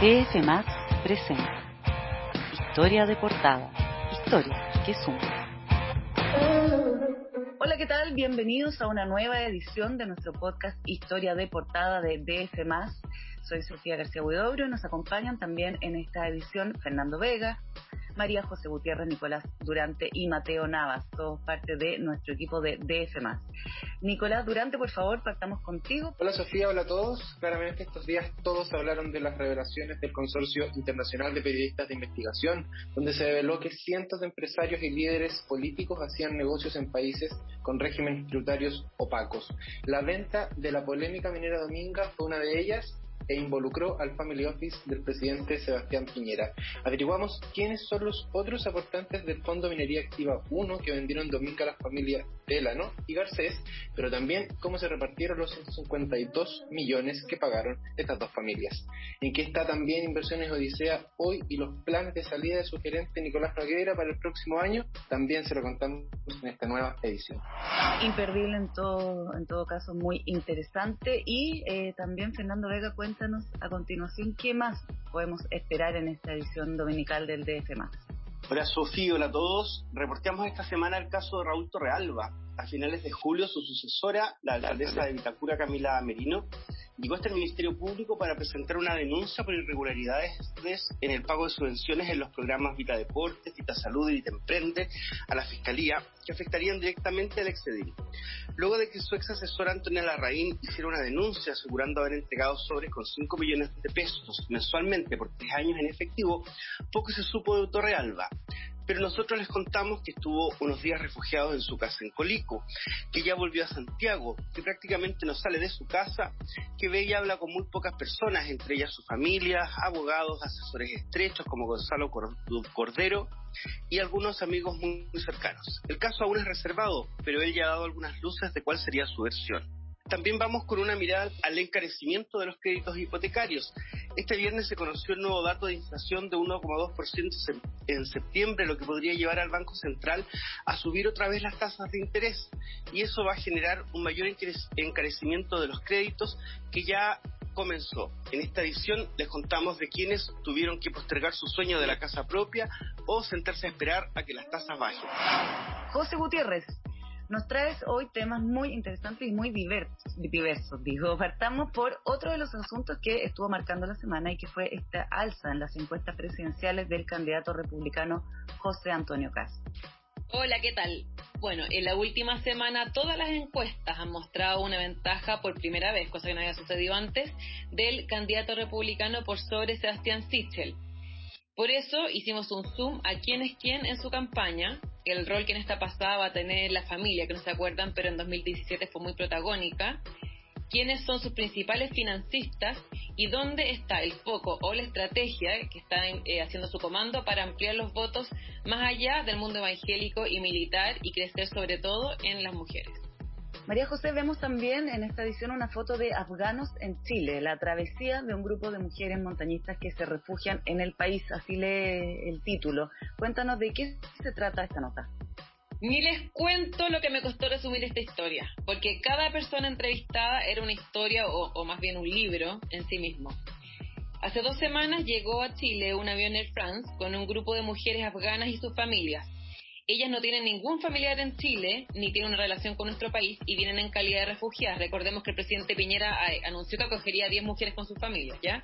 DF Más presenta Historia de portada. Historia que suma. Hola, ¿qué tal? Bienvenidos a una nueva edición de nuestro podcast Historia de portada de DF Más. Soy Sofía García Huidobro y nos acompañan también en esta edición Fernando Vega, María José Gutiérrez, Nicolás Durante y Mateo Navas, todos parte de nuestro equipo de DF. Nicolás Durante, por favor, partamos contigo. Hola Sofía, hola a todos. Claramente estos días todos hablaron de las revelaciones del Consorcio Internacional de Periodistas de Investigación, donde se reveló que cientos de empresarios y líderes políticos hacían negocios en países con regímenes tributarios opacos. La venta de la polémica minera Dominga fue una de ellas e involucró al Family Office del presidente Sebastián Piñera. Averiguamos quiénes son los otros aportantes del Fondo Minería Activa 1 que vendieron domingo a las familias Delano y Garcés, pero también cómo se repartieron los 152 millones que pagaron estas dos familias. En qué está también Inversiones Odisea hoy y los planes de salida de su gerente Nicolás Noguera para el próximo año, también se lo contamos en esta nueva edición. Imperdible en todo, en todo caso, muy interesante y eh, también Fernando Vega cuéntanos a continuación qué más podemos esperar en esta edición dominical del DF. Hola Sofía, hola a todos. Reporteamos esta semana el caso de Raúl Torrealba. A finales de julio, su sucesora, la alcaldesa de Vitacura, Camila Merino, llegó hasta el Ministerio Público para presentar una denuncia por irregularidades en el pago de subvenciones en los programas Vita Deportes, Vita Salud y Vita Emprende a la Fiscalía, que afectarían directamente al Excedil. Luego de que su ex asesora Antonia Larraín hiciera una denuncia asegurando haber entregado sobres con 5 millones de pesos mensualmente por tres años en efectivo, poco se supo de Torrealba pero nosotros les contamos que estuvo unos días refugiado en su casa en Colico, que ya volvió a Santiago, que prácticamente no sale de su casa, que ve y habla con muy pocas personas, entre ellas su familia, abogados, asesores estrechos como Gonzalo Cordero y algunos amigos muy cercanos. El caso aún es reservado, pero él ya ha dado algunas luces de cuál sería su versión. También vamos con una mirada al encarecimiento de los créditos hipotecarios. Este viernes se conoció el nuevo dato de inflación de 1,2% en septiembre, lo que podría llevar al Banco Central a subir otra vez las tasas de interés. Y eso va a generar un mayor encarecimiento de los créditos que ya comenzó. En esta edición les contamos de quienes tuvieron que postergar su sueño de la casa propia o sentarse a esperar a que las tasas bajen. José Gutiérrez, nos traes hoy temas muy interesantes y muy diversos. Digo, partamos por otro de los asuntos que estuvo marcando la semana y que fue esta alza en las encuestas presidenciales del candidato republicano José Antonio Castro. Hola, ¿qué tal? Bueno, en la última semana todas las encuestas han mostrado una ventaja por primera vez, cosa que no había sucedido antes, del candidato republicano por sobre Sebastián Sichel. Por eso hicimos un zoom a quién es quién en su campaña el rol que en esta pasada va a tener la familia, que no se acuerdan, pero en 2017 fue muy protagónica, quiénes son sus principales financistas y dónde está el foco o la estrategia que está eh, haciendo su comando para ampliar los votos más allá del mundo evangélico y militar y crecer sobre todo en las mujeres. María José, vemos también en esta edición una foto de afganos en Chile, la travesía de un grupo de mujeres montañistas que se refugian en el país, así lee el título. Cuéntanos de qué se trata esta nota. Ni les cuento lo que me costó resumir esta historia, porque cada persona entrevistada era una historia o, o más bien un libro en sí mismo. Hace dos semanas llegó a Chile un avión Air France con un grupo de mujeres afganas y sus familias ellas no tienen ningún familiar en Chile, ni tienen una relación con nuestro país y vienen en calidad de refugiadas. Recordemos que el presidente Piñera eh, anunció que acogería a 10 mujeres con sus familias, ¿ya?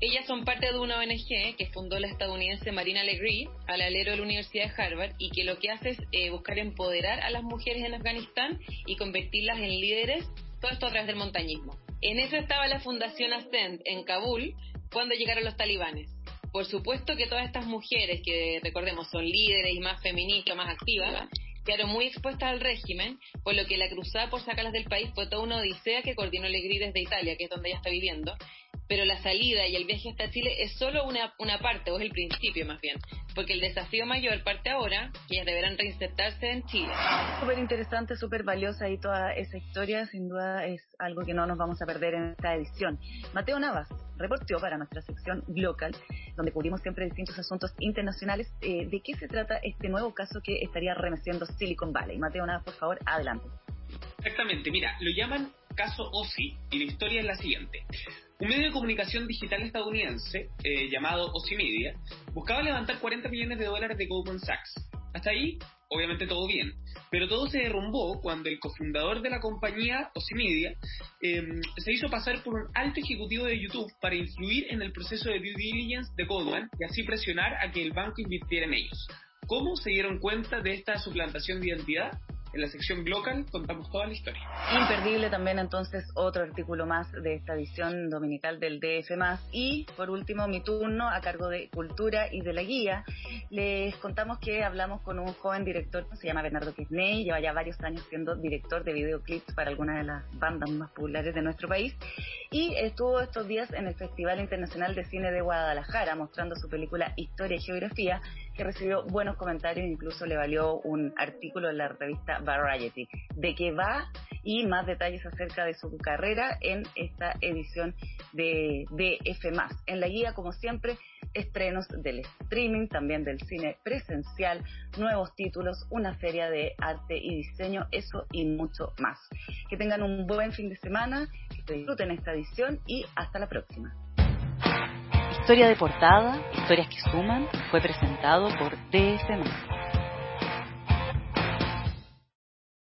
Ellas son parte de una ONG que fundó la estadounidense Marina Legree al alero de la Universidad de Harvard y que lo que hace es eh, buscar empoderar a las mujeres en Afganistán y convertirlas en líderes, todo esto a través del montañismo. En eso estaba la Fundación Ascend en Kabul cuando llegaron los talibanes. Por supuesto que todas estas mujeres, que recordemos son líderes y más feministas, más activas, quedaron muy expuestas al régimen, por lo que la cruzada por sacarlas del país fue toda una odisea que coordinó Legri desde Italia, que es donde ella está viviendo, pero la salida y el viaje hasta Chile es solo una, una parte, o es el principio más bien, porque el desafío mayor parte ahora, que ellas deberán reinsertarse en Chile. Súper interesante, súper valiosa y toda esa historia, sin duda es algo que no nos vamos a perder en esta edición. Mateo Navas reportó para nuestra sección local, donde cubrimos siempre distintos asuntos internacionales. Eh, ¿De qué se trata este nuevo caso que estaría remeciendo Silicon Valley? Mateo Navas, por favor, adelante. Exactamente, mira, lo llaman caso OSI y la historia es la siguiente. Un medio de comunicación digital estadounidense eh, llamado Ocimedia buscaba levantar 40 millones de dólares de Goldman Sachs. Hasta ahí, obviamente todo bien, pero todo se derrumbó cuando el cofundador de la compañía, Ocimedia, em, se hizo pasar por un alto ejecutivo de YouTube para influir en el proceso de due diligence de Goldman y así presionar a que el banco invirtiera en ellos. ¿Cómo se dieron cuenta de esta suplantación de identidad? En la sección Glocal contamos toda la historia. Imperdible también entonces otro artículo más de esta edición dominical del DF+. Y por último mi turno a cargo de Cultura y de la Guía. Les contamos que hablamos con un joven director que se llama Bernardo Kisney, lleva ya varios años siendo director de videoclips para algunas de las bandas más populares de nuestro país y estuvo estos días en el Festival Internacional de Cine de Guadalajara mostrando su película Historia y Geografía que recibió buenos comentarios, incluso le valió un artículo en la revista Variety, de que va y más detalles acerca de su carrera en esta edición de, de F+. En la guía, como siempre, estrenos del streaming, también del cine presencial, nuevos títulos, una feria de arte y diseño, eso y mucho más. Que tengan un buen fin de semana, que disfruten esta edición y hasta la próxima. Historia de portada, historias que suman, fue presentado por DF.